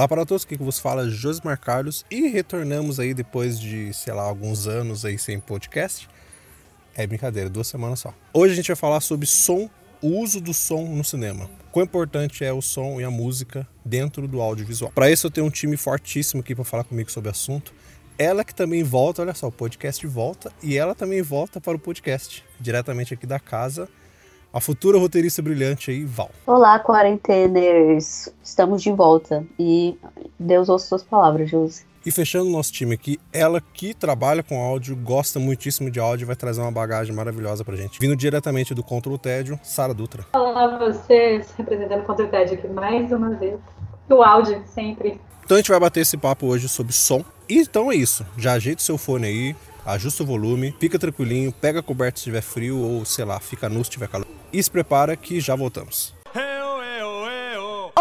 Olá para todos, que vos fala Josmar Carlos e retornamos aí depois de, sei lá, alguns anos aí sem podcast. É brincadeira, duas semanas só. Hoje a gente vai falar sobre som, o uso do som no cinema. Quão importante é o som e a música dentro do audiovisual. Para isso eu tenho um time fortíssimo aqui para falar comigo sobre o assunto. Ela que também volta, olha só, o podcast volta e ela também volta para o podcast, diretamente aqui da casa a futura roteirista brilhante aí, Val. Olá, quarenteners! Estamos de volta e Deus ouça suas palavras, Josi. E fechando o nosso time aqui, ela que trabalha com áudio, gosta muitíssimo de áudio, vai trazer uma bagagem maravilhosa pra gente. Vindo diretamente do Contra o Tédio, Sara Dutra. Olá vocês, representando o Contra o Tédio aqui mais uma vez. O áudio, sempre. Então a gente vai bater esse papo hoje sobre som. E então é isso. Já ajeita o seu fone aí, ajusta o volume, fica tranquilinho, pega a coberta se estiver frio ou, sei lá, fica nu se estiver calor. E se prepara que já voltamos.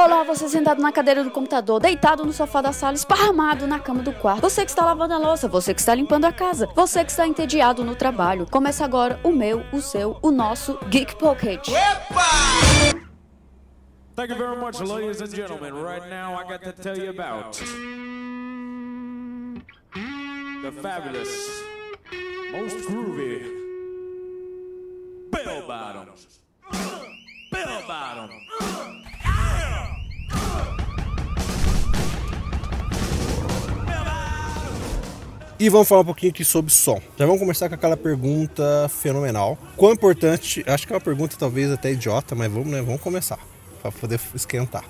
Olá, você sentado na cadeira do computador, deitado no sofá da sala, esparramado na cama do quarto. Você que está lavando a louça, você que está limpando a casa, você que está entediado no trabalho. Começa agora o meu, o seu, o nosso Geek Pocket. Epa! Thank you very much, ladies and gentlemen. Right now I got to tell you about the fabulous, most groovy Bell Bottoms. Bell Bottoms. E vamos falar um pouquinho aqui sobre som. Já vamos começar com aquela pergunta fenomenal. Quão importante, acho que é uma pergunta talvez até idiota, mas vamos, né, vamos começar para poder esquentar.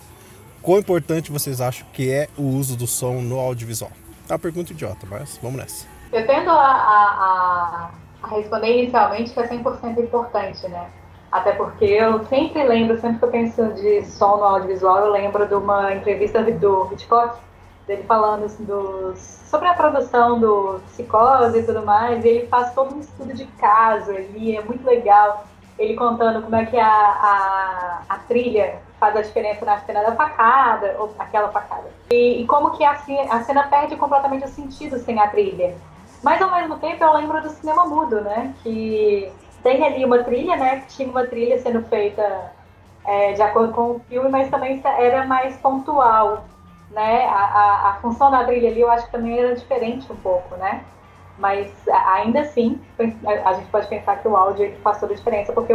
Quão importante vocês acham que é o uso do som no audiovisual? É uma pergunta idiota, mas vamos nessa. Eu tendo a, a, a responder inicialmente que é 100% importante, né? Até porque eu sempre lembro, sempre que eu penso de som no audiovisual, eu lembro de uma entrevista do Hitchcock, dele falando assim, dos, sobre a produção do Psicose e tudo mais, e ele faz todo um estudo de caso ali, é muito legal. Ele contando como é que a, a, a trilha faz a diferença na cena da facada, ou aquela facada. E, e como que a, a cena perde completamente o sentido sem a trilha. Mas ao mesmo tempo eu lembro do cinema mudo, né? Que tem ali uma trilha, né? Tinha uma trilha sendo feita é, de acordo com o filme, mas também era mais pontual, né? A, a, a, função da trilha ali eu acho que também era diferente um pouco, né? Mas ainda assim, a gente pode pensar que o áudio é faz a diferença, porque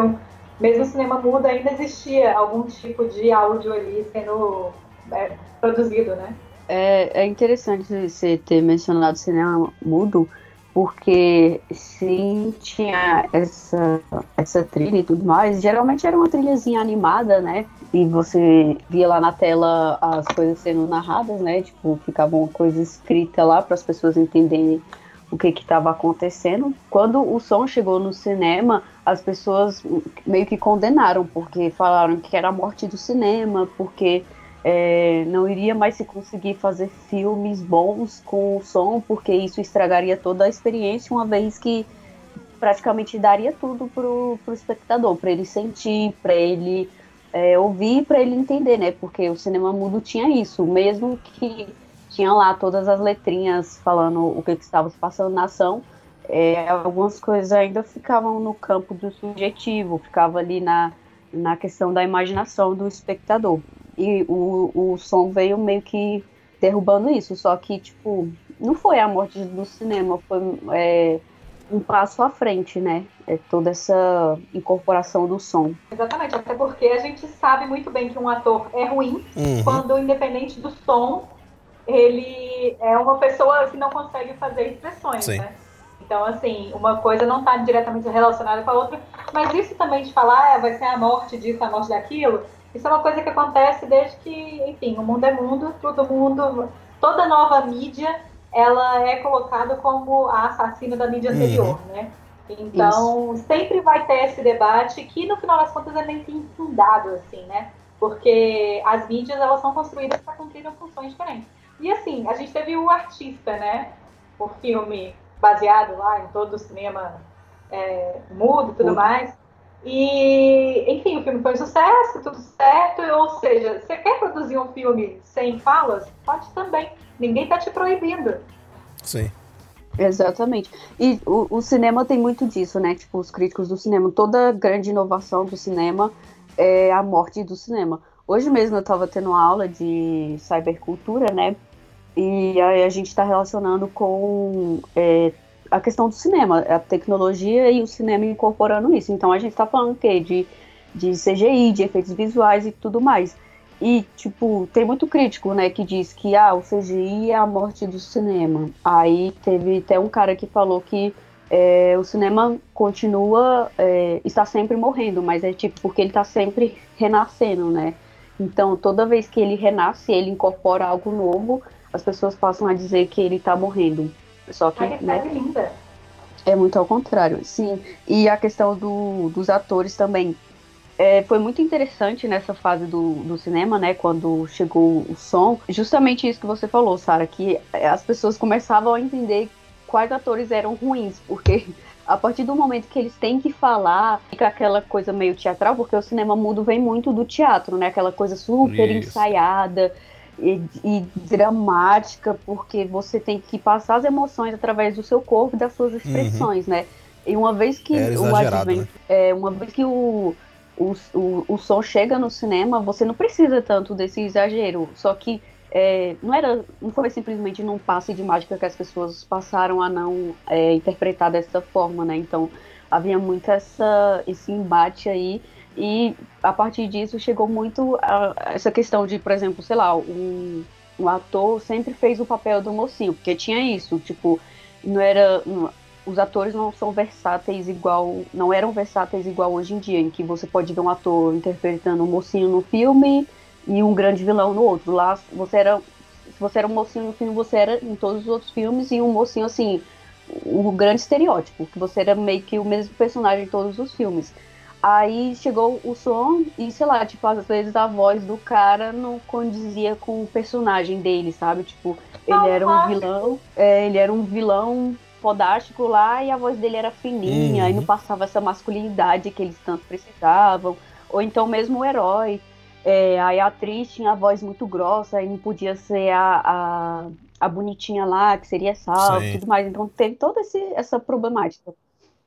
mesmo o cinema mudo ainda existia algum tipo de áudio ali sendo é, produzido, né? É, é interessante você ter mencionado cinema mudo, porque sim tinha essa, essa trilha e tudo mais. Geralmente era uma trilhazinha animada, né? E você via lá na tela as coisas sendo narradas, né? Tipo, ficava uma coisa escrita lá para as pessoas entenderem o que estava acontecendo. Quando o som chegou no cinema, as pessoas meio que condenaram, porque falaram que era a morte do cinema, porque é, não iria mais se conseguir fazer filmes bons com o som, porque isso estragaria toda a experiência, uma vez que praticamente daria tudo pro, pro espectador, para ele sentir, para ele é, ouvir, para ele entender, né? Porque o cinema mudo tinha isso, mesmo que tinha lá todas as letrinhas falando o que, que estava se passando na ação, é, algumas coisas ainda ficavam no campo do subjetivo, ficava ali na, na questão da imaginação do espectador e o, o som veio meio que derrubando isso. Só que, tipo, não foi a morte do cinema, foi é, um passo à frente, né? É toda essa incorporação do som. Exatamente, até porque a gente sabe muito bem que um ator é ruim uhum. quando, independente do som, ele é uma pessoa que não consegue fazer expressões, Sim. né? Então, assim, uma coisa não está diretamente relacionada com a outra, mas isso também de falar, ah, vai ser a morte disso, a morte daquilo, isso é uma coisa que acontece desde que, enfim, o mundo é mundo, todo mundo, toda nova mídia, ela é colocada como a assassina da mídia anterior, uhum. né? Então, Isso. sempre vai ter esse debate que, no final das contas, é meio que infundado, assim, né? Porque as mídias, elas são construídas para cumprir funções diferentes. E, assim, a gente teve o artista, né? O filme baseado lá em todo o cinema é, mudo e tudo uhum. mais. E, enfim, o filme foi um sucesso, tudo certo. Ou seja, você quer produzir um filme sem falas? Pode também. Ninguém está te proibindo. Sim. Exatamente. E o, o, cinema tem muito disso, né? Tipo, os críticos do cinema, toda grande inovação do cinema é a morte do cinema. Hoje mesmo eu estava tendo uma aula de cybercultura, né? E aí a gente está relacionando com é, a questão do cinema, a tecnologia e o cinema incorporando isso. Então a gente está falando o quê? De, de CGI, de efeitos visuais e tudo mais. E, tipo, tem muito crítico, né, que diz que ah, o CGI é a morte do cinema. Aí teve até um cara que falou que é, o cinema continua, é, está sempre morrendo, mas é tipo porque ele está sempre renascendo, né? Então, toda vez que ele renasce, ele incorpora algo novo, as pessoas passam a dizer que ele está morrendo. Só que, Ai, né? linda. É muito ao contrário, sim. E a questão do, dos atores também. É, foi muito interessante nessa fase do, do cinema, né? Quando chegou o som. Justamente isso que você falou, Sara, que as pessoas começavam a entender quais atores eram ruins, porque a partir do momento que eles têm que falar, fica aquela coisa meio teatral, porque o cinema mudo vem muito do teatro, né? Aquela coisa super Isso. ensaiada e, e dramática, porque você tem que passar as emoções através do seu corpo e das suas expressões, né? E uma vez que o exagerado, advent, né? é, uma vez que o, o, o, o som chega no cinema, você não precisa tanto desse exagero. Só que é, não era, não foi simplesmente num passe de mágica que as pessoas passaram a não é, interpretar dessa forma, né? Então havia muito essa, esse embate aí e a partir disso chegou muito essa questão de, por exemplo, sei lá, um, um ator sempre fez o papel do mocinho, porque tinha isso, tipo, não era não- os atores não são versáteis igual, não eram versáteis igual hoje em dia, em que você pode ver um ator interpretando um mocinho no filme e um grande vilão no outro. Lá você era se você era um mocinho no filme, você era em todos os outros filmes e um mocinho assim, o grande estereótipo, que você era meio que o mesmo personagem em todos os filmes. Aí chegou o som e, sei lá, tipo, às vezes a voz do cara não condizia com o personagem dele, sabe? Tipo, ele era um vilão, é, ele era um vilão fodástico lá e a voz dele era fininha Uhum. e não passava essa masculinidade que eles tanto precisavam. Ou então mesmo o herói. É, aí a atriz tinha a voz muito grossa e não podia ser a, a, a bonitinha lá, que seria salva e tudo mais. Então teve toda esse, essa problemática.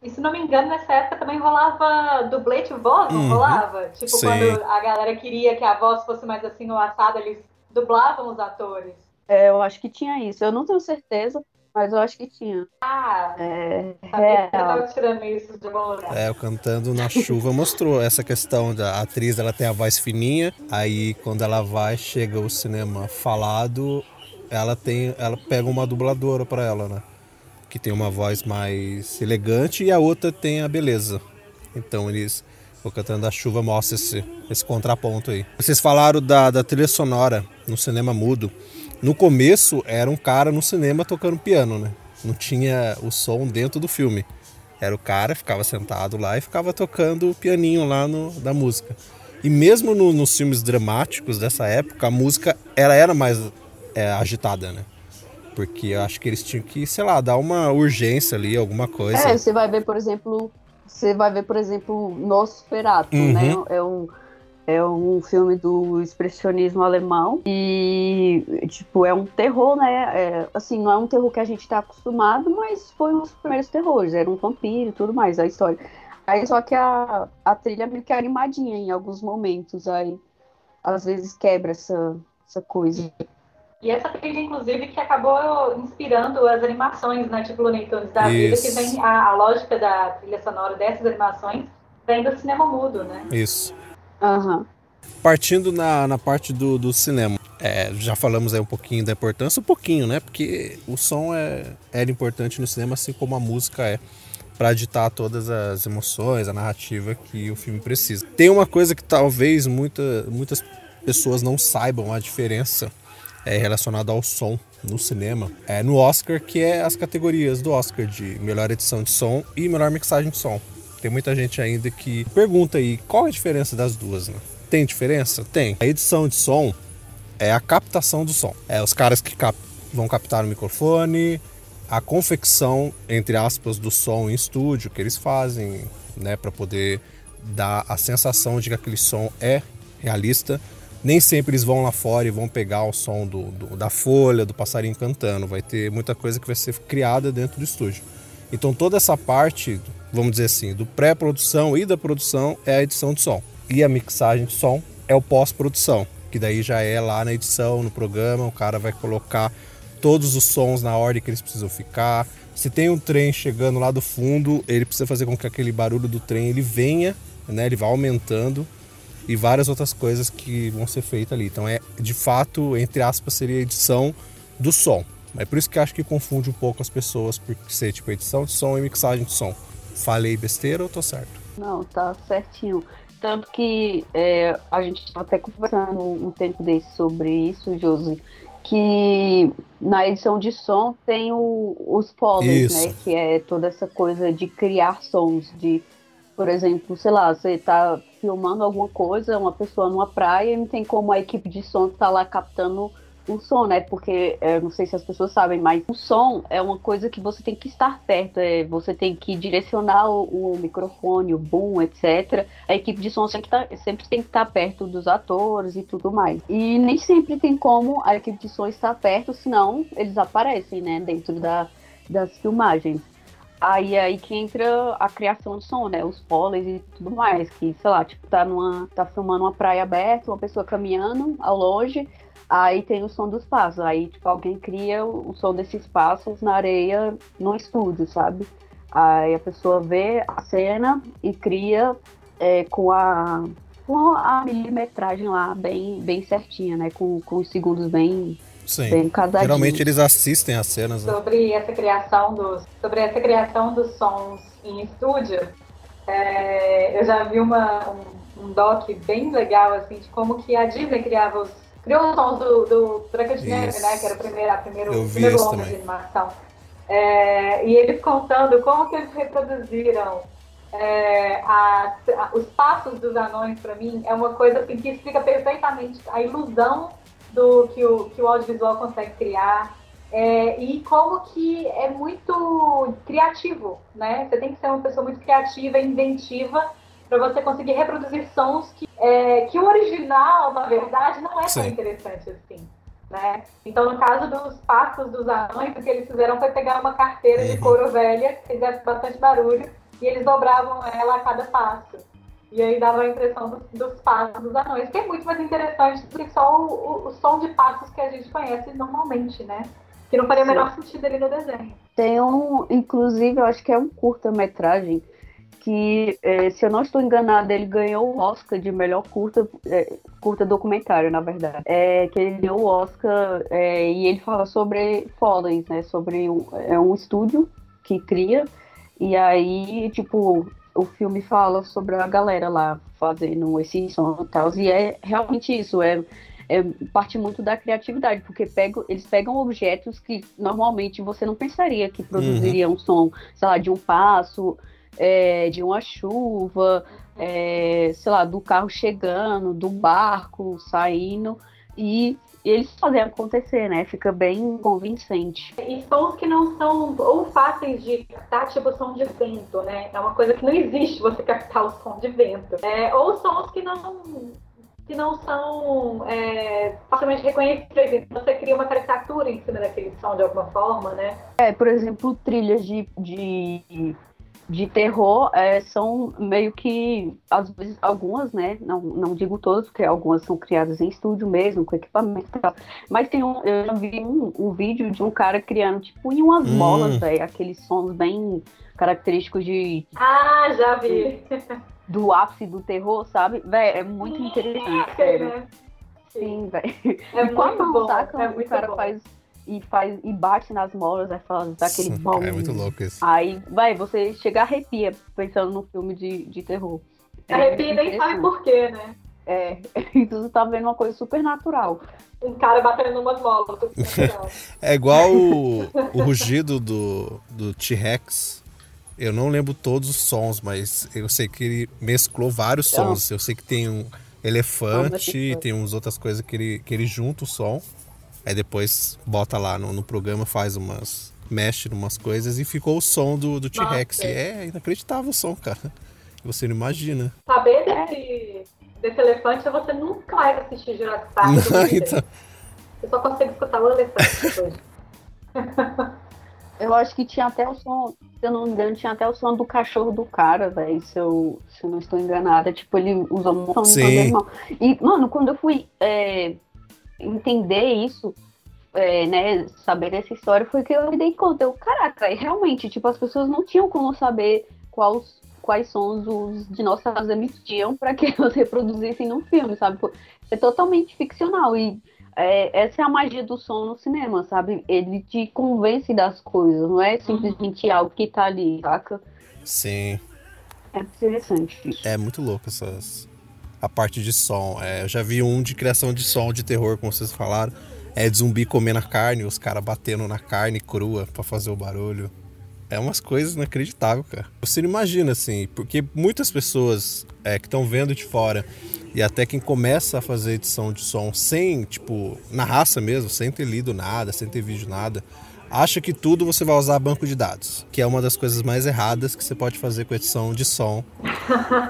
E se não me engano, nessa época também rolava dublê de voz, não Uhum. rolava? Tipo, Sim. quando a galera queria que a voz fosse mais assim no assado, eles dublavam os atores. É, eu acho que tinha isso. Eu não tenho certeza, mas eu acho que tinha. Ah, É, sabia que eu real. tava tirando isso de algum lugar. É, o Cantando na Chuva mostrou essa questão da atriz, ela tem a voz fininha, aí quando ela vai, chega o cinema falado, ela tem, ela pega uma dubladora pra ela, né? Que tem uma voz mais elegante e a outra tem a beleza. Então eles, o Cantando da Chuva mostra esse, esse contraponto aí. Vocês falaram da, da trilha sonora no cinema mudo. No começo era um cara no cinema tocando piano, né? Não tinha o som dentro do filme. Era o cara, ficava sentado lá e ficava tocando o pianinho lá no, da música. E mesmo no- nos filmes dramáticos dessa época, a música ela era mais é, agitada, né? Porque eu acho que eles tinham que, sei lá, dar uma urgência ali, alguma coisa. É, você vai ver, por exemplo, você vai ver, por exemplo, Nosferatu, Uhum. né? É um, é um filme do expressionismo alemão e, tipo, é um terror, né? É, assim, não é um terror que a gente tá acostumado, mas foi um dos primeiros terrores. Era um vampiro e tudo mais, a história. Aí só que a, a trilha é meio que animadinha em alguns momentos, aí às vezes quebra essa, essa coisa. E essa trilha, inclusive, que acabou inspirando as animações, né? Tipo Looney Tunes da vida, Isso. que vem a, a lógica da trilha sonora dessas animações vem do cinema mudo, né? Isso. Aham. Partindo na, na parte do, do cinema, é, já falamos aí um pouquinho da importância, um pouquinho, né? Porque o som é, era importante no cinema, assim como a música é, para ditar todas as emoções, a narrativa que o filme precisa. Tem uma coisa que talvez muita, muitas pessoas não saibam a diferença é, relacionada ao som no cinema, é no Oscar, que é as categorias do Oscar de melhor edição de som e melhor mixagem de som. Tem muita gente ainda que pergunta aí qual é a diferença das duas, né? Tem diferença? Tem. A edição de som é a captação do som. É os caras que cap- vão captar o microfone, a confecção, entre aspas, do som em estúdio que eles fazem, né, para poder dar a sensação de que aquele som é realista. Nem sempre eles vão lá fora e vão pegar o som do, do- da folha, do passarinho cantando. Vai ter muita coisa que vai ser criada dentro do estúdio. Então toda essa parte, vamos dizer assim, do pré-produção e da produção é a edição de som. E a mixagem de som é o pós-produção, que daí já é lá na edição, no programa, o cara vai colocar todos os sons na ordem que eles precisam ficar. Se tem um trem chegando lá do fundo, ele precisa fazer com que aquele barulho do trem ele venha, né? Ele vá aumentando e várias outras coisas que vão ser feitas ali. Então é de fato, entre aspas, seria edição do som. É por isso que acho que confunde um pouco as pessoas por ser tipo edição de som e mixagem de som. Falei besteira ou tô certo? Não, tá certinho. Tanto que é, a gente estava até conversando um tempo desse sobre isso, Josi, que na edição de som tem o, os polys, né? Que é toda essa coisa de criar sons, de, por exemplo, sei lá, você está filmando alguma coisa, uma pessoa numa praia, e não tem como a equipe de som estar tá lá captando o som, né? Porque eu não sei se as pessoas sabem, mas o som é uma coisa que você tem que estar perto, é, você tem que direcionar o, o microfone, o boom, etc. A equipe de som sempre, tá, sempre tem que estar perto dos atores e tudo mais. E nem sempre tem como a equipe de som estar perto, senão eles aparecem, né? Dentro da, das filmagens. Aí aí que entra a criação de som, né? Os poles e tudo mais. Que, sei lá, tipo, tá numa. tá filmando uma praia aberta, uma pessoa caminhando ao longe, Aí tem o som dos passos. Aí, tipo, alguém cria o, som desses passos na areia no estúdio, sabe? Aí a pessoa vê a cena e cria é, com a com a milimetragem lá bem, bem certinha, né? Com, com os segundos bem, Sim. bem Geralmente eles assistem as cenas. Né? Sobre essa criação dos sobre essa criação dos sons em estúdio, é, eu já vi uma, um, um doc bem legal assim de como que a Disney criava os criou os sons do, do Branca de Neve, né? Que era o primeiro, a primeiro, primeiro longa de animação. É, e eles contando como que eles reproduziram é, a, a, os passos dos anões, para mim, é uma coisa assim, que explica perfeitamente a ilusão do que o, que o audiovisual consegue criar. É, e como que é muito criativo, né? Você tem que ser uma pessoa muito criativa, inventiva, para você conseguir reproduzir sons que, é, que o original, na verdade, não é Sim. tão interessante assim. Né? Então, no caso dos passos dos anões, o que eles fizeram foi pegar uma carteira uhum. de couro velha, que fizesse bastante barulho, e eles dobravam ela a cada passo. E aí dava a impressão dos, dos passos dos anões, que é muito mais interessante do que só o, o, o som de passos que a gente conhece normalmente, né? Que não faria o menor sentido ali no desenho. Tem um, inclusive, eu acho que é um curta-metragem que, é, se eu não estou enganada, ele ganhou o Oscar de melhor curta, é, curta documentário, na verdade. É, que ele deu o Oscar é, e ele fala sobre Follies, né? Sobre um, é um estúdio que cria, e aí, tipo, o filme fala sobre a galera lá fazendo esse som e tal, e é realmente isso, é é, parte muito da criatividade, porque pegam, eles pegam objetos que normalmente você não pensaria que produziriam uhum. som, sei lá, de um passo, é, de uma chuva, é, sei lá, do carro chegando, do barco saindo, e eles fazem acontecer, né? Fica bem convincente. E sons que não são ou fáceis de captar, tipo som de vento, né? É uma coisa que não existe você captar o som de vento. É, ou sons que não que não são é, facilmente reconhecíveis. Então você cria uma caricatura em cima daquele som de alguma forma, né? É, por exemplo, trilhas de, de de terror é, são meio que, às vezes, algumas, né? Não, não digo todas, porque algumas são criadas em estúdio mesmo, com equipamento e tal. Mas tem um, eu já vi um, um vídeo de um cara criando, tipo, em umas hum. bolas, velho, aqueles sons bem característicos de. Ah, já vi! Do ápice do terror, sabe? Véi, é muito interessante, sério. Né? Sim, velho. É muito bom. Saca, é muito o cara bom. faz e faz e bate nas molas, aí fala daquele bom. É muito louco isso. Aí, vai, você chega arrepia pensando no filme de, de terror. É arrepia nem sabe por quê, né? É, e tu tá vendo uma coisa super natural. Um cara batendo umas molas. é igual o, o rugido do, do T-Rex. Eu não lembro todos os sons, mas eu sei que ele mesclou vários sons. Eu sei que tem um elefante, tem umas outras coisas que ele, que ele junta o som. Aí depois bota lá no, no programa, faz umas. mexe umas coisas e ficou o som do, do T-Rex. É inacreditável o som, cara. Você não imagina. Saber desse, desse elefante, você nunca mais assistir Jurassic Park. Não, então... Eu só consigo escutar o elefante hoje. Eu acho que tinha até o som Se eu não me engano, tinha até o som do cachorro do cara, velho. Se eu, se eu não estou enganada. Tipo, ele usou um som Sim. do E, mano, quando eu fui é, entender isso, é, né, saber dessa história, foi que eu me dei conta. Eu, caraca, e realmente, tipo, as pessoas não tinham como saber quais, quais sons os dinossauros emitiam para que eles reproduzissem no filme, sabe? É totalmente ficcional e é, essa é a magia do som no cinema, sabe? Ele te convence das coisas, não é simplesmente algo que tá ali, saca? Sim. É interessante isso. É muito louco essas. A parte de som. É, eu já vi um de criação de som de terror, como vocês falaram. É de zumbi comendo a carne, os caras batendo na carne crua para fazer o barulho. É umas coisas inacreditáveis, cara. Você não imagina, assim, porque muitas pessoas é, que estão vendo de fora e até quem começa a fazer edição de som sem, tipo, na raça mesmo, sem ter lido nada, sem ter vídeo nada, acha que tudo você vai usar banco de dados, que é uma das coisas mais erradas que você pode fazer com edição de som,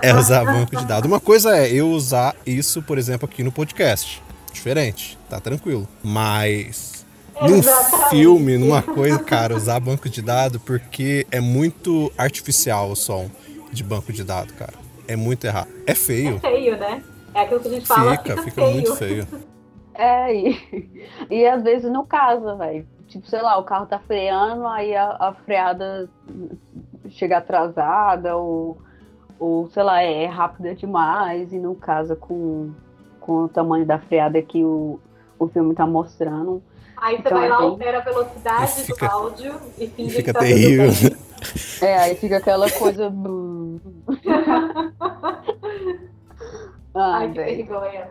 é usar banco de dados. Uma coisa é eu usar isso, por exemplo, aqui no podcast. Diferente, tá tranquilo. Mas num filme, numa coisa, cara, usar banco de dados porque é muito artificial o som de banco de dados, cara. É muito errado. É feio. É feio, né? É aquilo que a gente fala. Fica, Fica, fica feio. muito feio. É, e, e às vezes não casa, velho. Tipo, sei lá, o carro tá freando, aí a, a freada chega atrasada, ou, ou sei lá, é rápida demais e não casa com, com o tamanho da freada que o, o filme tá mostrando. Aí você Então, vai lá, bem- altera a velocidade Fica- do áudio e finge Fica que tá terrível. É, aí fica aquela coisa. Ai, Ai, que vergonha.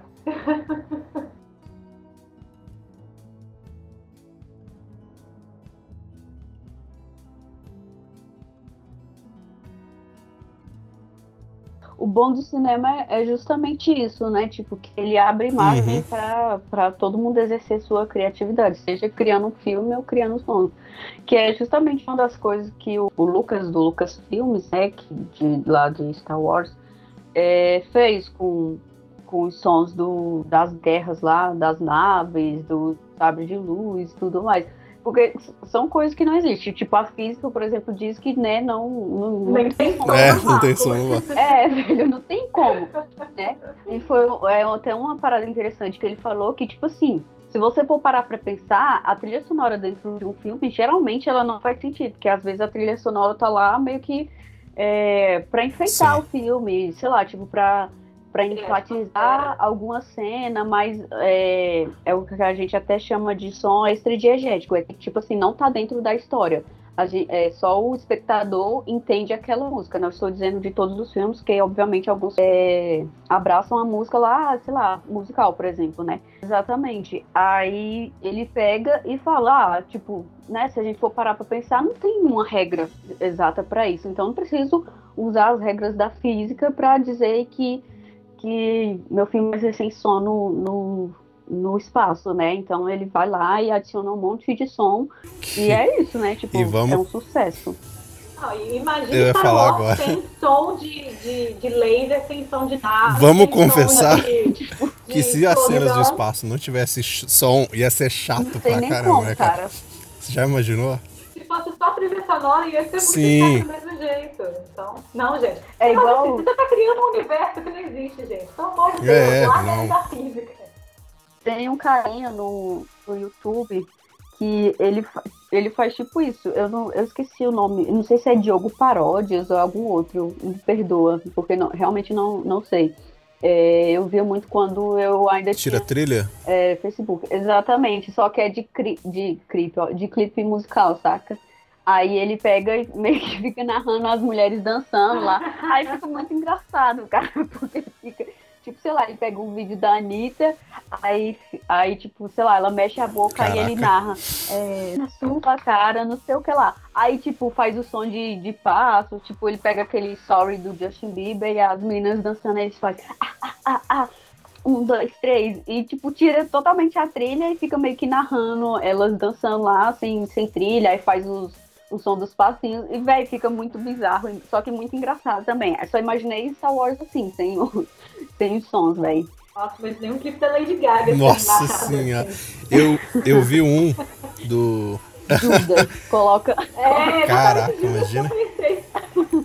O bom do cinema é é justamente isso, né? Tipo, que ele abre margem Uhum. para todo mundo exercer sua criatividade, seja criando um filme ou criando um som. Que é justamente uma das coisas que o, o Lucas, do Lucas Filmes, né? Que, de, lá de Star Wars, é, fez com, com os sons do, das guerras lá, das naves, do sabre de luz e tudo mais. Porque são coisas que não existem. Tipo, a física, por exemplo, diz que né, não, não, não tem como. É, não tem vácuo. é, velho, não tem como, né? E foi é, até uma parada interessante que ele falou que, tipo assim, se você for parar pra pensar, a trilha sonora dentro de um filme, geralmente ela não faz sentido, porque às vezes a trilha sonora tá lá meio que é, pra enfeitar Sim. o filme, sei lá, tipo, pra, pra enfatizar alguma cena, mas é, é o que a gente até chama de som extra-diegético, é que, tipo assim, não tá dentro da história a gen- é, só o espectador entende aquela música. Não estou dizendo de todos os filmes, que obviamente alguns é, abraçam a música lá, sei lá, musical, por exemplo, né? Exatamente. Aí ele pega e fala, ah, tipo, né, se a gente for parar pra pensar, não tem uma regra exata pra isso. Então não preciso usar as regras da física pra dizer que, que meu filme vai ser sem som no, no, no espaço, né? Então ele vai lá e adiciona um monte de som e é isso, né? Tipo, E vamos- é um sucesso. Não, imagina falar agora. sem som de, de, de laser, sem som de nave. Vamos confessar de- Que se as cenas do espaço não tivesse som, ia ser chato Não tem pra nem caramba, como, né, cara? cara. Você já imaginou? Se fosse só trilha sonora, ia ser muito Sim. chato do mesmo jeito. Então, não, gente. É Não, igual. Você tá criando um universo que não existe, gente. Pelo amor de Deus, É, não. da física. Tem um carinha no, no YouTube que ele, ele faz tipo isso. Eu, não, eu esqueci o nome. Não sei se é Diogo Paródias ou algum outro. Me perdoa, porque não, realmente não, não sei. É, eu via muito quando eu ainda Tira tinha a trilha? é, Facebook. Exatamente, só que é de, cri, de, clipe, ó, de clipe musical, saca? Aí ele pega e meio que fica narrando as mulheres dançando lá. Aí fica muito engraçado, cara, porque fica. Tipo, sei lá, ele pega um vídeo da Anitta, aí, aí tipo, sei lá, ela mexe a boca e ele narra. É, na sua cara, não sei o que lá. Aí, tipo, faz o som de, de passo, tipo, ele pega aquele sorry do Justin Bieber e as meninas dançando, eles fazem ah, ah, ah, ah, um, dois, três, e tipo, tira totalmente a trilha e fica meio que narrando elas dançando lá sem, sem trilha, aí faz os, o som dos passinhos, e velho, fica muito bizarro, só que muito engraçado também. Eu só imaginei Star Wars assim, sem, o, sem os sons, velho. Nossa, mas nem um clipe da Lady Gaga. assim, Nossa senhora. assim. Eu, eu vi um do. Judas. Coloca. É, Caraca, imagina.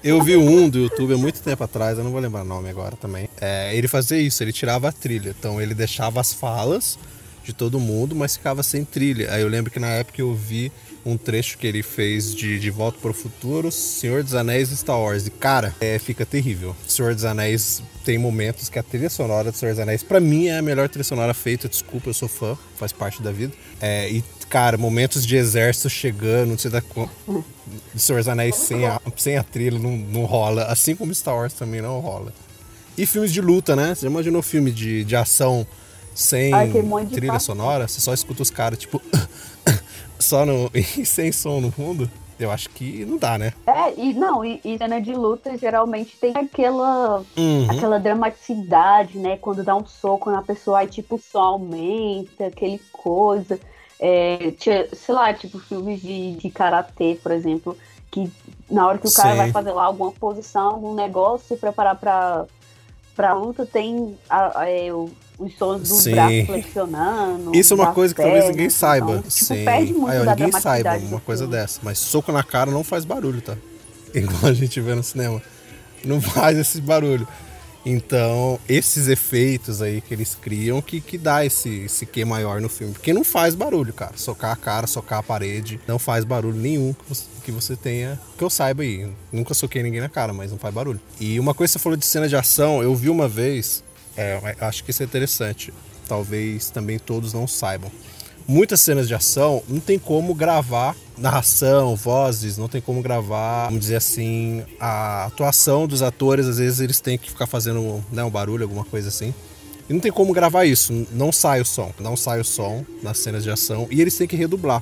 Eu vi um do YouTube há muito tempo atrás, eu não vou lembrar o nome agora também. É, ele fazia isso, ele tirava a trilha. Então ele deixava as falas de todo mundo, mas ficava sem trilha. Aí eu lembro que na época eu vi um trecho que ele fez de De Volta para o Futuro, Senhor dos Anéis e Star Wars. E cara, é, fica terrível. Senhor dos Anéis tem momentos que a trilha sonora do Senhor dos Anéis, pra mim, é a melhor trilha sonora feita. Desculpa, eu sou fã, faz parte da vida. É, e, cara, momentos de exército chegando, não sei da conta. Senhor dos Anéis sem a, sem a trilha não, não rola. Assim como Star Wars também não rola. E filmes de luta, né? Você já imaginou filme de, de ação sem Ai, trilha sonora? Você só escuta os caras, tipo, só no. e sem som no fundo? Eu acho que não dá, né? É, e não, e, e cena de luta geralmente tem aquela, Uhum. aquela dramaticidade, né? Quando dá um soco na pessoa, aí tipo o som aumenta, aquele coisa. É, sei lá, tipo filmes de, de karatê, por exemplo, que na hora que o cara Sim. vai fazer lá alguma posição, algum negócio, se preparar pra, pra luta, tem a- a- é, o- os sons do Sim. braço flexionando. Isso é uma coisa que talvez ninguém saiba. então, tipo, Sim. perde muito Aí, ó, ninguém saiba uma coisa filme. dessa. Mas soco na cara não faz barulho, tá? Igual a gente vê no cinema. Não faz esse barulho. Então, esses efeitos aí que eles criam que, que dá esse, esse que maior no filme. Porque não faz barulho, cara. Socar a cara, socar a parede, não faz barulho nenhum que você, que você tenha. Que eu saiba aí. Nunca soquei ninguém na cara, mas não faz barulho. E uma coisa que você falou de cena de ação, eu vi uma vez. É, acho que isso é interessante. Talvez também todos não saibam. Muitas cenas de ação não tem como gravar narração, vozes, não tem como gravar, vamos dizer assim, a atuação dos atores, às vezes eles têm que ficar fazendo né, um barulho, alguma coisa assim. E não tem como gravar isso, não sai o som, não sai o som nas cenas de ação e eles têm que redublar.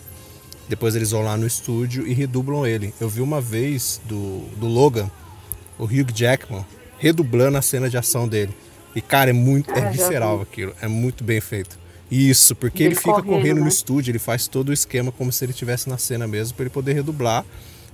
Depois eles vão lá no estúdio e redublam ele. Eu vi uma vez do, do Logan, o Hugh Jackman, redublando a cena de ação dele. E cara, é muito, é já visceral vi. aquilo, é muito bem feito. Isso, porque Dele ele fica correndo, correndo, no né? estúdio, ele faz todo o esquema como se ele estivesse na cena mesmo, para ele poder redublar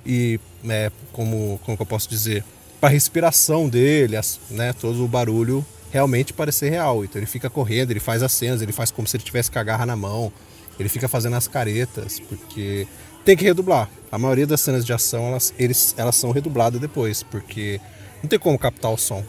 e, é, como, como eu posso dizer, para a respiração dele, as- né, todo o barulho realmente parecer real. Então ele fica correndo, ele faz as cenas, ele faz como se ele tivesse com a garra na mão, ele fica fazendo as caretas, porque tem que redublar. A maioria das cenas de ação, elas, eles, elas são redubladas depois, porque não tem como captar o som,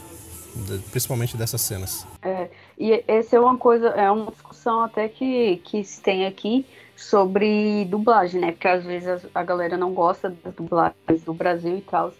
de- principalmente dessas cenas. É, e essa é uma coisa, é uma discussão até que, que se tem aqui sobre dublagem, né? Porque às vezes a, a galera não gosta das dublagens do Brasil e tal.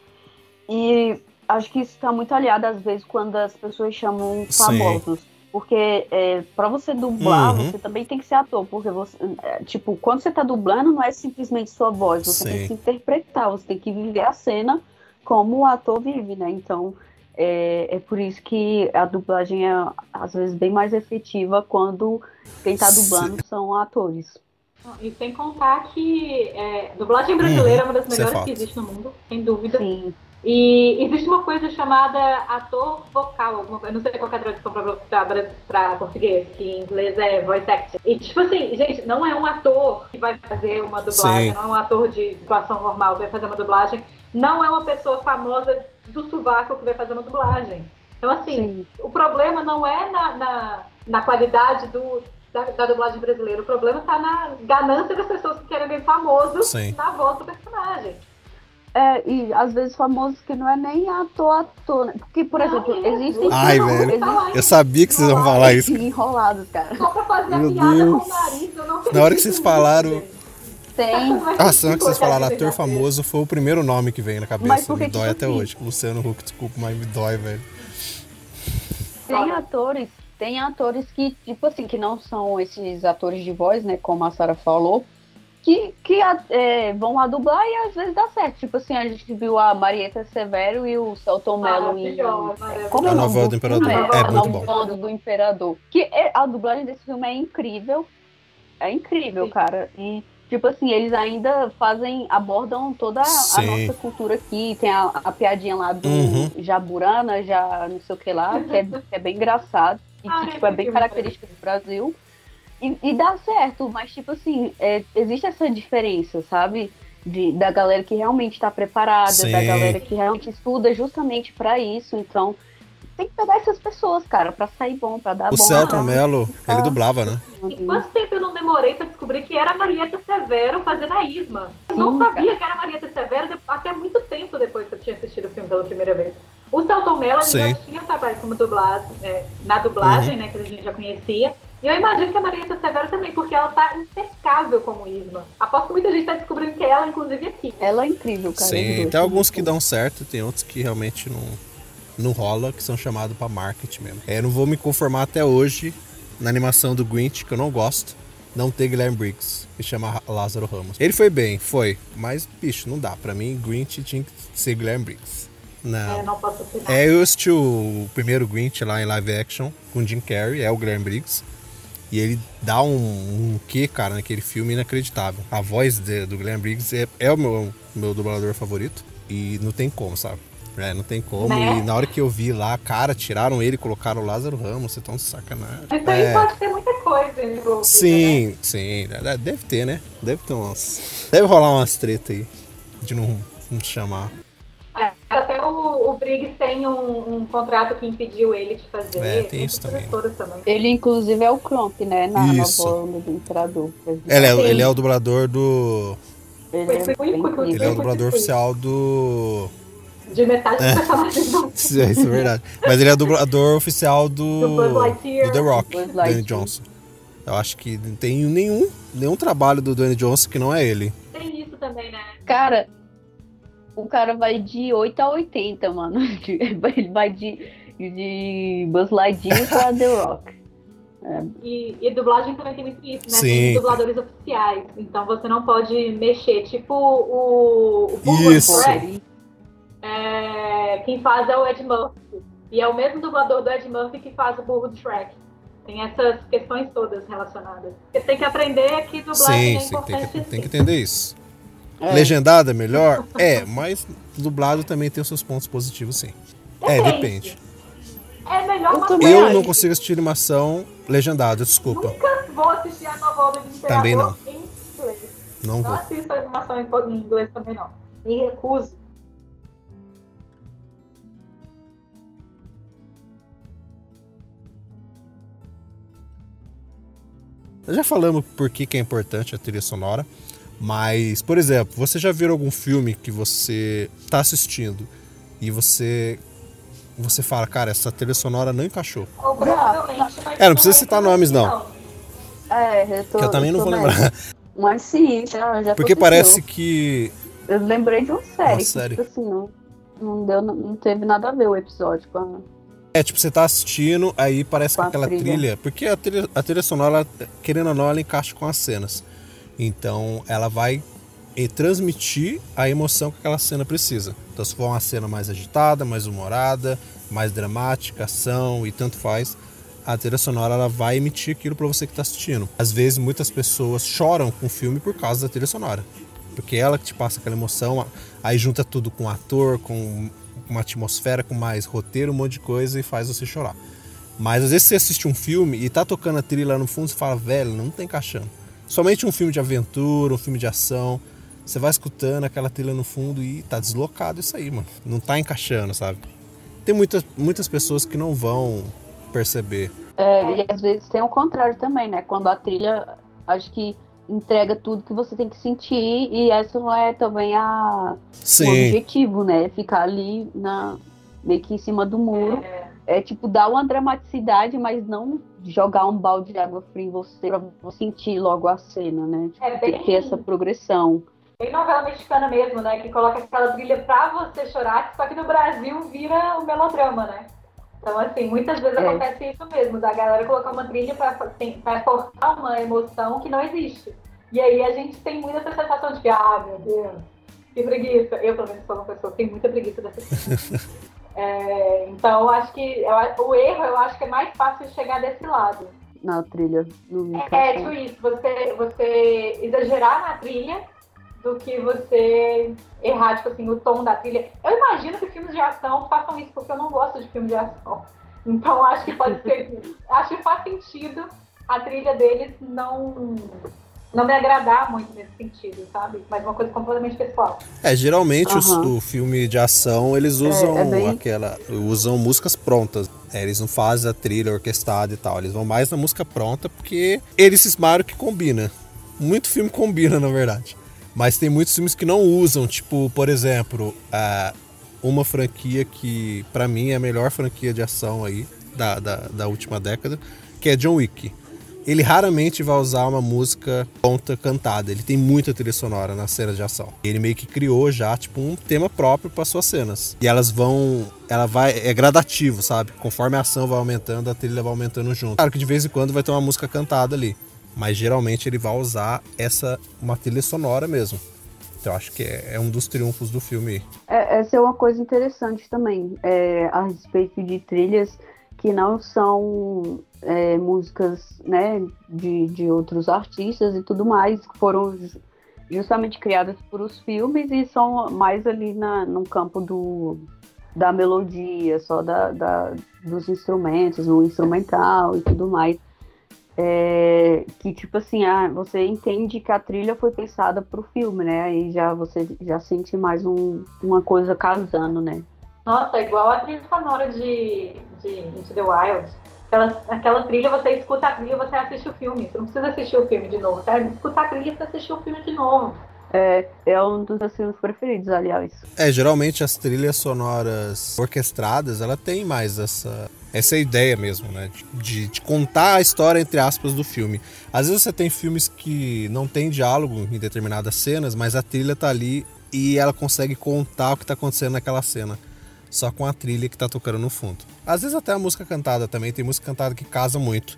E acho que isso está muito aliado às vezes quando as pessoas chamam Sim. famosos. Porque é, para você dublar, Uhum. você também tem que ser ator. Porque você, é, tipo, quando você tá dublando, não é simplesmente sua voz, você tem Sim. que interpretar, você tem que viver a cena como o ator vive, né? Então, é, é por isso que a dublagem é, às vezes, bem mais efetiva quando quem tá dublando são atores. E sem contar que é, dublagem brasileira é uma das Isso é melhores que existe no mundo, sem dúvida. Sim, E existe uma coisa chamada ator vocal, alguma coisa, eu não sei qual é a tradução para português, que em inglês é voice acting. E tipo assim, gente, não é um ator que vai fazer uma dublagem, Sim. não é um ator de situação normal que vai fazer uma dublagem, não é uma pessoa famosa do sovaco que vai fazer uma dublagem. Então assim, sim. o problema não é na, na, na qualidade do, da, da dublagem brasileira, o problema está na ganância das pessoas que querem ver famoso Sim. na voz do personagem. É, e às vezes famosos que não é nem ator, ator, né? Porque, por Não, exemplo, é. existem. Ai, não, velho. Eu sabia que vocês iam falar isso. enrolados, cara. Só pra fazer a Meu piada Deus. com o nariz, eu não Na hora que vocês falaram- Tem. Ah, só que vocês falaram ator famoso foi o primeiro nome que veio na cabeça. Me dói até hoje. Luciano Huck, desculpa, mas me dói, velho. Tem atores, tem atores que, tipo assim, que não são esses atores de voz, né? Como a Sarah falou, que, que é, vão a dublar e às vezes dá certo. Tipo assim, a gente viu a Marieta Severo e o Celton Mello em. Maravilhosa, maravilhosa. Como é A novela do do Imperador. É A muito novela do Imperador. Que é- a dublagem desse filme é incrível. É incrível, Sim. cara. E, tipo assim, eles ainda fazem, abordam toda a, a nossa cultura aqui. Tem a, a piadinha lá do Uhum. Jaburana, já não sei o que lá, que é, que é bem engraçado. E Ah, que, é tipo, é bem incrível. característico do Brasil. E, e dá certo, mas, tipo assim, é, existe essa diferença, sabe? De, da galera que realmente está preparada, Sim. da galera que realmente estuda justamente para isso. Então, tem que pegar essas pessoas, cara, pra sair bom, pra dar O bom. Celton Não, Mello, ele dublava, né? E quanto tempo eu não demorei pra descobrir que era a Marieta Severo fazendo a Isma? Eu não Sim, sabia que era a Marieta Severo até muito tempo depois que eu tinha assistido o filme pela primeira vez. O Celton Mello ele já Sim. tinha trabalho como dublagem, é, na dublagem, né, que a gente já conhecia. E eu imagino que a Marieta Severo também, porque ela tá impecável como Isma. Aposto que muita gente tá descobrindo que ela, inclusive, aqui. Ela é incrível, cara. Sim, os dois. tem alguns que dão certo, tem outros que realmente não, não rola, que são chamados pra marketing mesmo. É, eu não vou me conformar até hoje na animação do Grinch, que eu não gosto, não ter Guilherme Briggs, que chama Lázaro Ramos. Ele foi bem, foi, mas, bicho, não dá. Pra mim, Grinch tinha que ser Guilherme Briggs. É, Não. não posso opinar. É, eu assisti o primeiro Grinch lá em live action com Jim Carrey, é o Guilherme Briggs. E ele dá um, um quê, cara, naquele filme inacreditável. A voz de- do Guilherme Briggs é, é o meu, meu dublador favorito. E não tem como, sabe? É, não tem como. Né? E na hora que eu vi lá, cara, tiraram ele e colocaram o Lázaro Ramos. Vocês estão de sacanagem. Isso aí É. pode ter muita coisa envolvida, né? Sim, sim. é, Deve ter, né? Deve ter umas. Deve rolar umas treta aí. De não, não chamar. É, até o, o Briggs tem um, um contrato que impediu ele de fazer. É, tem isso também. coisas também. Ele, inclusive, é o Crump, né? Na Isso. nova do Imperador. Ele é, Sim. ele é o dublador do. Ele é. Ele é o Sim. dublador oficial do. De metade dos personagens do Isso é verdade. Mas ele é dublador oficial do. Do do The Rock, Buzz Dwayne. Johnson. Eu acho que não tem nenhum, nenhum trabalho do Dwayne Johnson que não é ele. Tem isso também, né? Cara, o cara vai de 8 a 80, mano. Ele vai de, de Buzz Lightyear pra The Rock. E, e dublagem também tem muito isso, né? Sim. Tem dubladores oficiais. Então você não pode mexer. Tipo o, o Isso. Shrek, é, quem faz é o Ed Murphy. E é o mesmo dublador do Ed Murphy que faz o burro do Shrek. Tem essas questões todas relacionadas. Você tem que aprender que dublagem Sim, é sim, tem importante. que, tem que entender isso. É. Legendado é melhor? É, mas dublado também tem os seus pontos positivos, sim. É, depende. É melhor Eu uma também Eu acho. não consigo assistir animação legendada, desculpa. Nunca vou assistir a nova onda do Imperador Também não. em inglês. Não Não vou. assisto a animação em em inglês também não. Me recuso. Já falamos por que, que é importante a trilha sonora, mas, por exemplo, você já viu algum filme que você tá assistindo e você você fala, cara, essa trilha sonora não encaixou. É, não precisa citar nomes, não. É, eu tô. Que eu também não tô vou lembrar. Mas sim, já, já Porque aconteceu. parece que. Eu lembrei de uma série. Uma que, série. Tipo assim, não, não, deu, não teve nada a ver o episódio com a. É, tipo, você tá assistindo, aí parece que Com aquela trilha. trilha. Porque a trilha, a trilha sonora, querendo ou não, ela encaixa com as cenas. Então, ela vai transmitir a emoção que aquela cena precisa. Então, se for uma cena mais agitada, mais humorada, mais dramática, ação e tanto faz, a trilha sonora ela vai emitir aquilo para você que está assistindo. Às vezes, muitas pessoas choram com o filme por causa da trilha sonora. Porque é ela que te passa aquela emoção, aí junta tudo com o ator, com uma atmosfera, com mais roteiro, um monte de coisa e faz você chorar. Mas às vezes você assiste um filme e tá tocando a trilha lá no fundo e fala, velho, não tá encaixando. Somente um filme de aventura, um filme de ação, você vai escutando aquela trilha no fundo e tá deslocado isso aí, mano. Não tá encaixando, sabe? Tem muitas, muitas pessoas que não vão perceber. É, e às vezes tem o contrário também, né? Quando a trilha, acho que entrega tudo que você tem que sentir e essa não é também a, o Sim, objetivo, né? Ficar ali na, meio que em cima do muro. É tipo dar uma dramaticidade, mas não jogar um balde de água fria em você pra você sentir logo a cena, né? Tipo, É tem bem, que ter essa progressão. bem novela mexicana mesmo, né? Que coloca aquela trilha pra você chorar, só que no Brasil vira o melodrama, né? Então, assim, muitas vezes É. acontece isso mesmo, da galera colocar uma trilha pra forçar uma emoção que não existe. E aí a gente tem muita essa sensação de que, ah, meu Deus, que preguiça. Eu, pelo menos, sou uma pessoa que tem muita preguiça dessa. É, então, acho que eu o erro, eu acho que é mais fácil chegar desse lado. Na trilha. No É, tipo isso, você, você exagerar na trilha do que você errar, tipo assim, o tom da trilha. Eu imagino que filmes de ação façam isso, porque eu não gosto de filme de ação. Então acho que pode ser. acho que faz sentido a trilha deles não, não me agradar muito nesse sentido, sabe? Mas uma coisa completamente pessoal. É, geralmente uhum. o, filme de ação, eles é, usam é, é bem... aquela. usam músicas prontas. É, eles não fazem a trilha orquestrada e tal. Eles vão mais na música pronta porque eles cismaram que combina. Muito filme combina, na verdade. Mas tem muitos filmes que não usam, tipo, por exemplo, uh, uma franquia que para mim é a melhor franquia de ação aí da, da, da última década, que é John Wick ele raramente vai usar uma música ponta cantada. Ele tem muita trilha sonora nas cenas de ação. Ele meio que criou já, tipo, um tema próprio para suas cenas. E elas vão. Ela vai. É gradativo, sabe? Conforme a ação vai aumentando, a trilha vai aumentando junto. Claro que de vez em quando vai ter uma música cantada ali. Mas geralmente ele vai usar essa. uma trilha sonora mesmo. Então acho que é, é, um dos triunfos do filme. É, essa é uma coisa interessante também, é, a respeito de trilhas que não são é, músicas né, de, de outros artistas e tudo mais, que foram justamente criadas por os filmes e são mais ali na, no campo do, da melodia, só da, da, dos instrumentos, no instrumental e tudo mais. É, que tipo assim, ah, você entende que a trilha foi pensada para o filme, né? Aí já você já sente mais um, uma coisa casando, né? Nossa, igual a trilha sonora de, de Into the Wild. Aquela, aquela trilha, você escuta a trilha você assiste o filme. Você não precisa assistir o filme de novo. Você escutar a trilha e assistir o filme de novo. É, é um dos meus filmes preferidos, aliás. É, geralmente as trilhas sonoras orquestradas, ela tem mais essa, essa ideia mesmo, né? De, de, contar a história, entre aspas, do filme. Às vezes você tem filmes que não tem diálogo em determinadas cenas, mas a trilha tá ali e ela consegue contar o que tá acontecendo naquela cena só com a trilha que tá tocando no fundo. Às vezes até a música cantada também, tem música cantada que casa muito.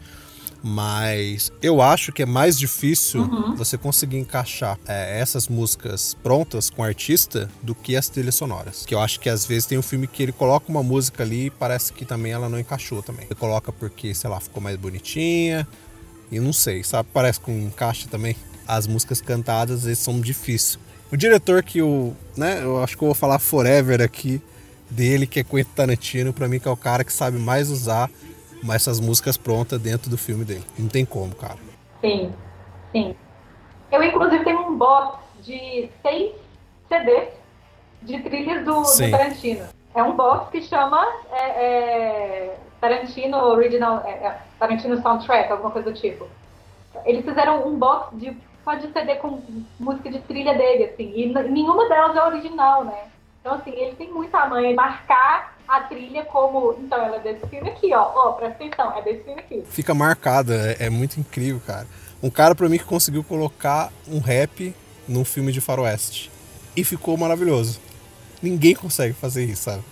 Mas eu acho que é mais difícil uhum. você conseguir encaixar é, essas músicas prontas com o artista do que as trilhas sonoras. Que eu acho que às vezes tem um filme que ele coloca uma música ali e parece que também ela não encaixou também. Ele coloca porque, sei lá, ficou mais bonitinha. E não sei, sabe? Parece com encaixe também. As músicas cantadas, eles são difíceis. O diretor que o, né, eu acho que eu vou falar forever aqui, dele, que é Quentin Tarantino, para mim que é o cara que sabe mais usar essas músicas prontas dentro do filme dele. Não tem como, cara. Sim, sim. Eu, inclusive, tenho um box de seis CDs de trilhas do, do Tarantino. É um box que chama é, é, Tarantino Original, é, é, Tarantino Soundtrack, alguma coisa do tipo. Eles fizeram um box de só de CD com música de trilha dele, assim, e nenhuma delas é original, né? Então, assim, ele tem muita manha em marcar a trilha como. Então, ela é desse filme aqui, ó. Ó, presta atenção, é desse filme aqui. Fica marcada, é, é muito incrível, cara. Um cara, pra mim, que conseguiu colocar um rap num filme de faroeste. E ficou maravilhoso. Ninguém consegue fazer isso, sabe?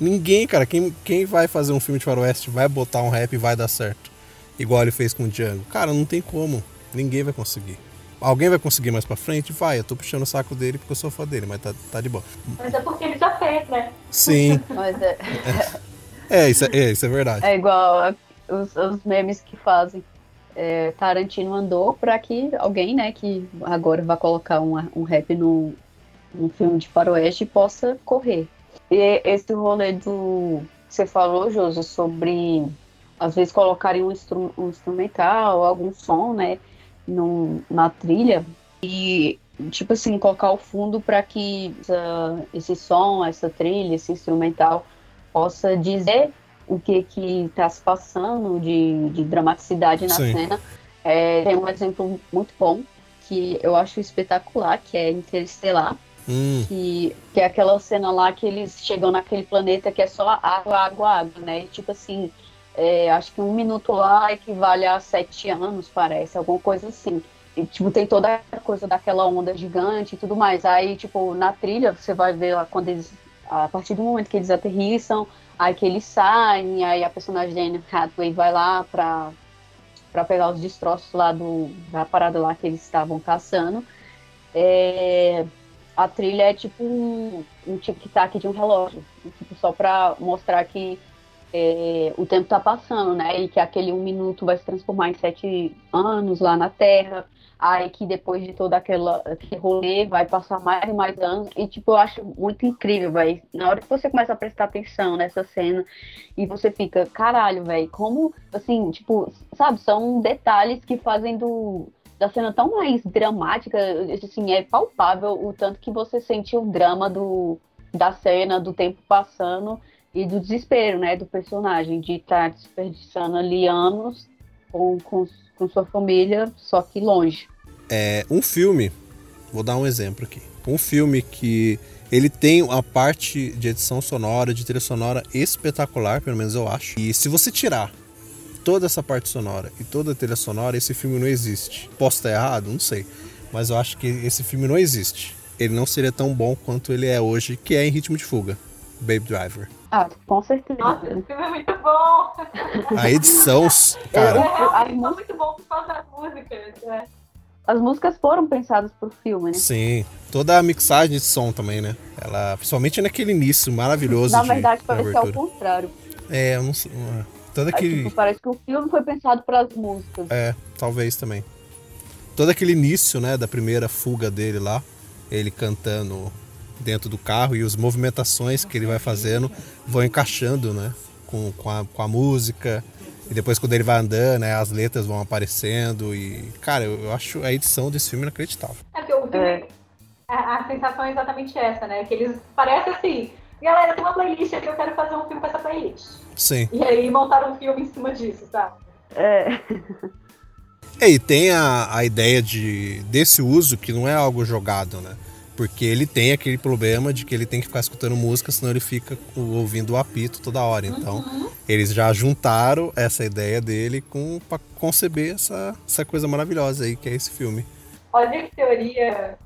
Ninguém, cara. Quem, quem vai fazer um filme de faroeste vai botar um rap e vai dar certo. Igual ele fez com o Django. Cara, não tem como. Ninguém vai conseguir. Alguém vai conseguir mais pra frente? Vai, eu tô puxando o saco dele porque eu sou fã dele, mas tá, tá de boa. Mas é porque ele já fez, né? Sim. mas é... é, isso é, é, isso é verdade. É igual os, os memes que fazem. É, Tarantino mandou para que alguém, né, que agora vai colocar um, um rap no, no filme de faroeste possa correr. E esse rolê do que você falou, Josi, sobre às vezes colocarem um, instru, um instrumental, algum som, né? No, na trilha e tipo assim colocar o fundo para que essa, esse som, essa trilha, esse instrumental possa dizer o que que está se passando de, de dramaticidade na Sim. cena. É, tem um exemplo muito bom que eu acho espetacular, que é Interestelar. Hum. Que, que é aquela cena lá que eles chegam naquele planeta que é só água, água, água, né? E, tipo assim, é, acho que um minuto lá equivale a sete anos, parece, alguma coisa assim. E, tipo, tem toda a coisa daquela onda gigante e tudo mais. Aí, tipo, na trilha, você vai ver lá quando eles. A partir do momento que eles aterrissam, aí que eles saem, aí a personagem da Anne Hathaway vai lá pra, pra pegar os destroços lá do, da parada lá que eles estavam caçando. É, a trilha é tipo um, um tic-tac de um relógio. Tipo, só pra mostrar que é, o tempo está passando, né? E que aquele um minuto vai se transformar em sete anos lá na Terra. Aí que depois de todo aquela, aquele rolê vai passar mais e mais anos. E, tipo, eu acho muito incrível, velho. Na hora que você começa a prestar atenção nessa cena e você fica, caralho, velho, como, assim, tipo, sabe, são detalhes que fazem do, da cena tão mais dramática, assim, é palpável o tanto que você sente o drama do, da cena, do tempo passando e do desespero, né, do personagem, de estar tá desperdiçando ali anos com, com, com sua família, só que longe. É, um filme, vou dar um exemplo aqui. Um filme que ele tem a parte de edição sonora, de trilha sonora espetacular, pelo menos eu acho. E se você tirar toda essa parte sonora e toda a trilha sonora, esse filme não existe. Posso estar errado? Não sei. Mas eu acho que esse filme não existe. Ele não seria tão bom quanto ele é hoje, que é em ritmo de fuga. Baby Driver. Ah, com certeza. Nossa, esse filme é muito bom. A edição, cara. É, é muito bom por causa das músicas. É. As músicas foram pensadas pro filme, né? Sim. Toda a mixagem de som também, né? Ela, principalmente naquele início maravilhoso. Na verdade, parece ao contrário. É, eu não sei. Todo aquele... É, tipo, parece que o filme foi pensado para as músicas. É, talvez também. Todo aquele início, né, da primeira fuga dele lá, ele cantando dentro do carro e as movimentações que ele vai fazendo vão encaixando, né, com, com, a, com a música. E depois quando ele vai andando, né, as letras vão aparecendo e, cara, eu, eu acho a edição desse filme inacreditável. É porque o filme, é. A, a sensação é exatamente essa, né, que eles parecem assim, galera, tem uma playlist aqui, eu quero fazer um filme com essa playlist. Sim. E aí montaram um filme em cima disso, sabe? É. É, e tem a, a ideia de, desse uso que não é algo jogado, né? Porque ele tem aquele problema de que ele tem que ficar escutando música, senão ele fica ouvindo o apito toda hora. Então, uhum. eles já juntaram essa ideia dele com para conceber essa, essa coisa maravilhosa aí que é esse filme. Olha que teoria.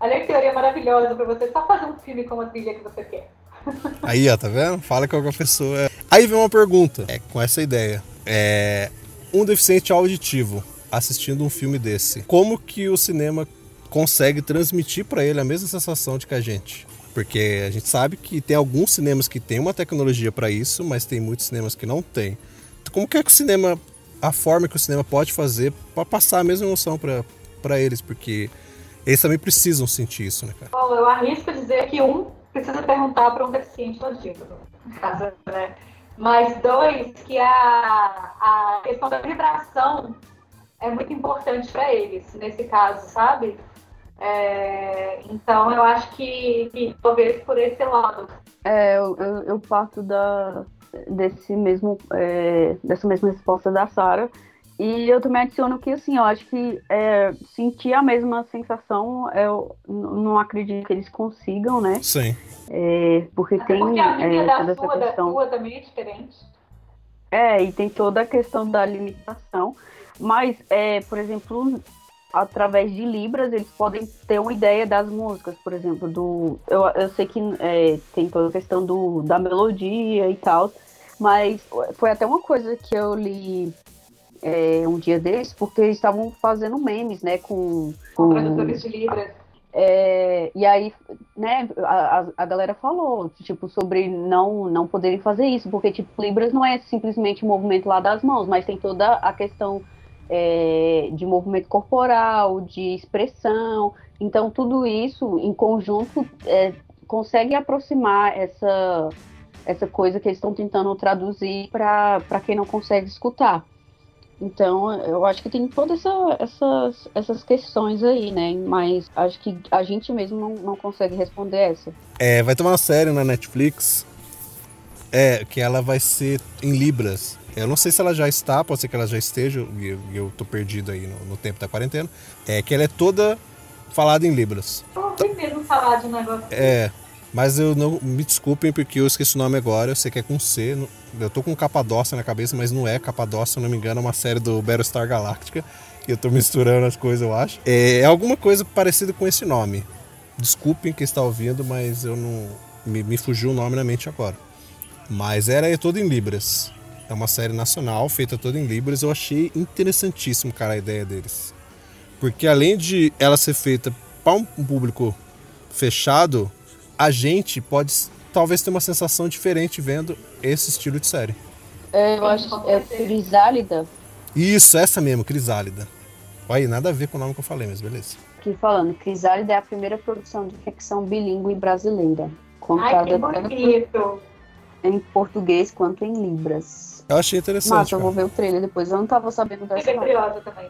Olha que teoria maravilhosa para você só fazer um filme com a trilha que você quer. Aí, ó, tá vendo? Fala com a pessoa. Aí vem uma pergunta, é, com essa ideia. É, um deficiente auditivo assistindo um filme desse, como que o cinema consegue transmitir para ele a mesma sensação de que a gente? Porque a gente sabe que tem alguns cinemas que têm uma tecnologia para isso, mas tem muitos cinemas que não têm. Então, como que é que o cinema, a forma que o cinema pode fazer para passar a mesma emoção para eles? Porque eles também precisam sentir isso, né, cara? Bom, eu arrisco dizer que um precisa perguntar para um deficiente auditivo, né? Mas dois, que a, a questão da vibração é muito importante para eles, nesse caso, sabe? É, então eu acho que, que, talvez por esse lado. É, eu, eu, eu parto da, desse mesmo, é, dessa mesma resposta da Sara. E eu também adiciono que, assim, eu acho que é, sentir a mesma sensação, eu não acredito que eles consigam, né? Sim. É, porque Até tem porque a é, toda essa sua, questão. Da sua também é diferente. É, e tem toda a questão da limitação. Mas, é, por exemplo, através de Libras, eles podem ter uma ideia das músicas, por exemplo, do. Eu, eu sei que é, tem toda a questão do, da melodia e tal, mas foi até uma coisa que eu li é, um dia desses, porque eles estavam fazendo memes, né, com... Com, com tradutores de Libras. É, e aí, né, a, a galera falou, tipo, sobre não, não poderem fazer isso, porque, tipo, Libras não é simplesmente o movimento lá das mãos, mas tem toda a questão é, de movimento corporal, de expressão, então tudo isso, em conjunto, é, consegue aproximar essa, essa coisa que eles estão tentando traduzir para quem não consegue escutar. Então, eu acho que tem todas essa, essas, essas questões aí, né? Mas acho que a gente mesmo não, não consegue responder essa. É, vai ter uma série na Netflix é, que ela vai ser em Libras. Eu não sei se ela já está, pode ser que ela já esteja, e eu, eu tô perdido aí no, no, tempo da quarentena. É que ela é toda falada em Libras. Eu fui mesmo falar de um negócio. É, mas eu não. Me desculpem porque eu esqueci o nome agora, eu sei que é com C. Eu tô com Capadócia na cabeça, mas não é Capadócia, se não me engano, é uma série do Battlestar Galactica. E eu tô misturando as coisas, eu acho. É, é alguma coisa parecida com esse nome. Desculpem quem está ouvindo, mas eu não. Me, me fugiu o nome na mente agora. Mas era é toda em Libras. É uma série nacional, feita toda em Libras. Eu achei interessantíssimo, cara, a ideia deles. Porque além de ela ser feita para um público fechado, a gente pode talvez ter uma sensação diferente vendo esse estilo de série. É, eu acho que é Crisálida. Isso, essa mesmo, Crisálida. Olha, nada a ver com o nome que eu falei, mas beleza. Aqui falando, Crisálida é a primeira produção de ficção bilíngue brasileira. Contada Ai, tanto em português quanto em libras. Eu achei interessante. Mas eu vou ver o trailer depois. Eu não tava sabendo dessa. Fiquei curiosa também.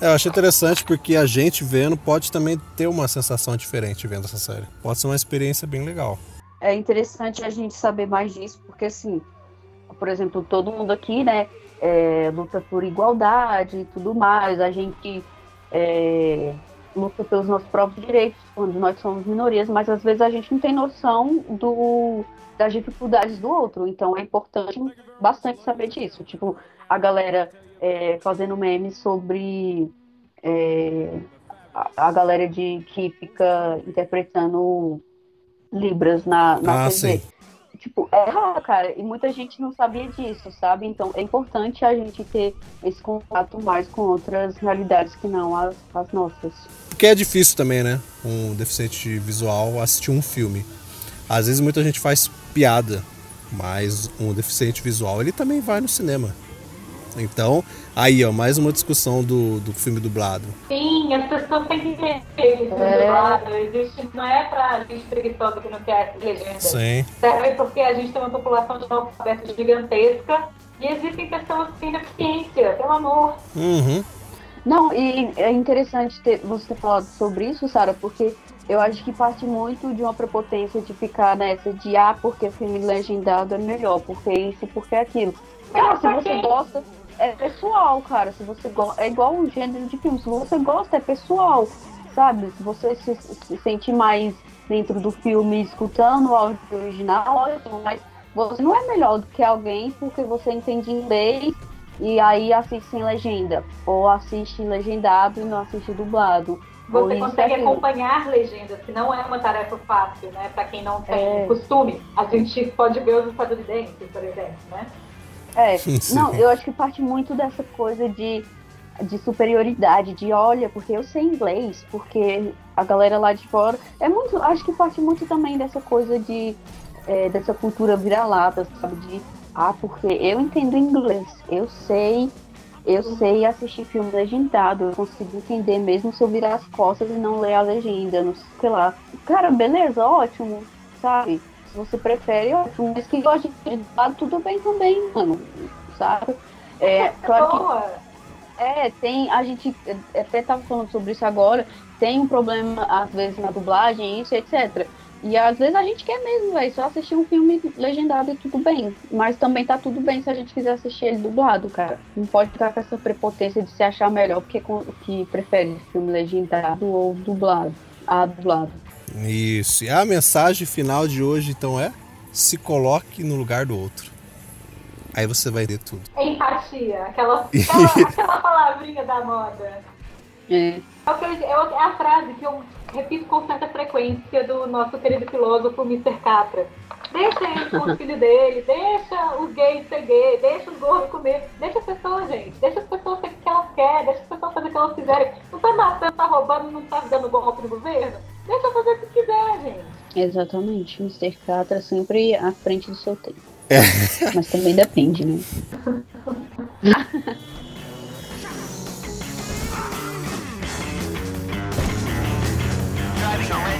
É, eu achei interessante porque a gente vendo pode também ter uma sensação diferente vendo essa série. Pode ser uma experiência bem legal. É interessante a gente saber mais disso, porque assim, por exemplo, todo mundo aqui, né, é, luta por igualdade e tudo mais, a gente é, luta pelos nossos próprios direitos quando nós somos minorias, mas às vezes a gente não tem noção do, das dificuldades do outro, então é importante bastante saber disso. Tipo, a galera é, fazendo memes sobre é, a, a, galera de que fica interpretando Libras na, na ah, TV. Sim. Tipo, é raro, cara, e muita gente não sabia disso, sabe? Então é importante a gente ter esse contato mais com outras realidades que não as, as nossas. Porque é difícil também, né? Um deficiente visual assistir um filme. Às vezes muita gente faz piada, mas um deficiente visual ele também vai no cinema. Então, aí, ó, mais uma discussão do, do filme dublado. Sim, as pessoas têm que entender que filme é. dublado existe, não é pra gente preguiçosa que não quer legenda. Sim. Serve porque a gente tem uma população de analfabeto gigantesca e existem pessoas que têm deficiência, pelo amor. Uhum. Não, e é interessante ter, você ter falado sobre isso, Sara, porque eu acho que parte muito de uma prepotência de ficar nessa de ah, porque filme legendado é melhor, porque isso e porque aquilo. Cara, se você gosta, é pessoal, cara. Se você gosta, é igual um gênero de filme. Se você gosta, é pessoal, sabe? Se você se, se sente mais dentro do filme escutando o áudio original, ótimo, mas você não é melhor do que alguém porque você entende inglês e aí assiste sem legenda, ou assiste legendado e não assiste dublado. Você consegue acompanhar legendas, que não é uma tarefa fácil, né? Para quem não tem é. costume. A gente pode ver os estadunidenses, por exemplo, né? É, não, eu acho que parte muito dessa coisa de, de superioridade, de olha, porque eu sei inglês, porque a galera lá de fora. É muito. Acho que parte muito também dessa coisa de. É, dessa cultura vira-lata, sabe? De. Ah, porque eu entendo inglês, eu sei. Eu sei assistir filme legendado, eu consigo entender mesmo se eu virar as costas e não ler a legenda, não sei lá. Cara, beleza, ótimo, sabe? se você prefere, ótimo. Mas que gosta de lado, tudo bem também, mano. Sabe? É, claro que, é, tem. A gente até tava falando sobre isso agora. Tem um problema, às vezes, na dublagem, isso, etc. E às vezes a gente quer mesmo, velho, só assistir um filme legendado e tudo bem. Mas também tá tudo bem se a gente quiser assistir ele dublado, cara. Não pode ficar com essa prepotência de se achar melhor porque que prefere filme legendado ou dublado. Ah, dublado. Isso. E a mensagem final de hoje, então, é: se coloque no lugar do outro. Aí você vai ter tudo. É empatia, aquela, aquela, aquela palavrinha da moda. É. É, é a frase que eu repito com certa frequência do nosso querido filósofo Mr. Catra. Deixa ele com os filhos dele, deixa os gays ser gay, deixa os gordos comer, deixa as pessoas, gente, deixa as pessoas ser o que elas querem, deixa as pessoas fazer o que elas quiserem. Não tá matando, tá roubando, não tá dando golpe no governo. Deixa fazer o que quiser, gente. Exatamente. Mr. Catra sempre à frente do seu tempo. É. Mas também depende, né? driving around.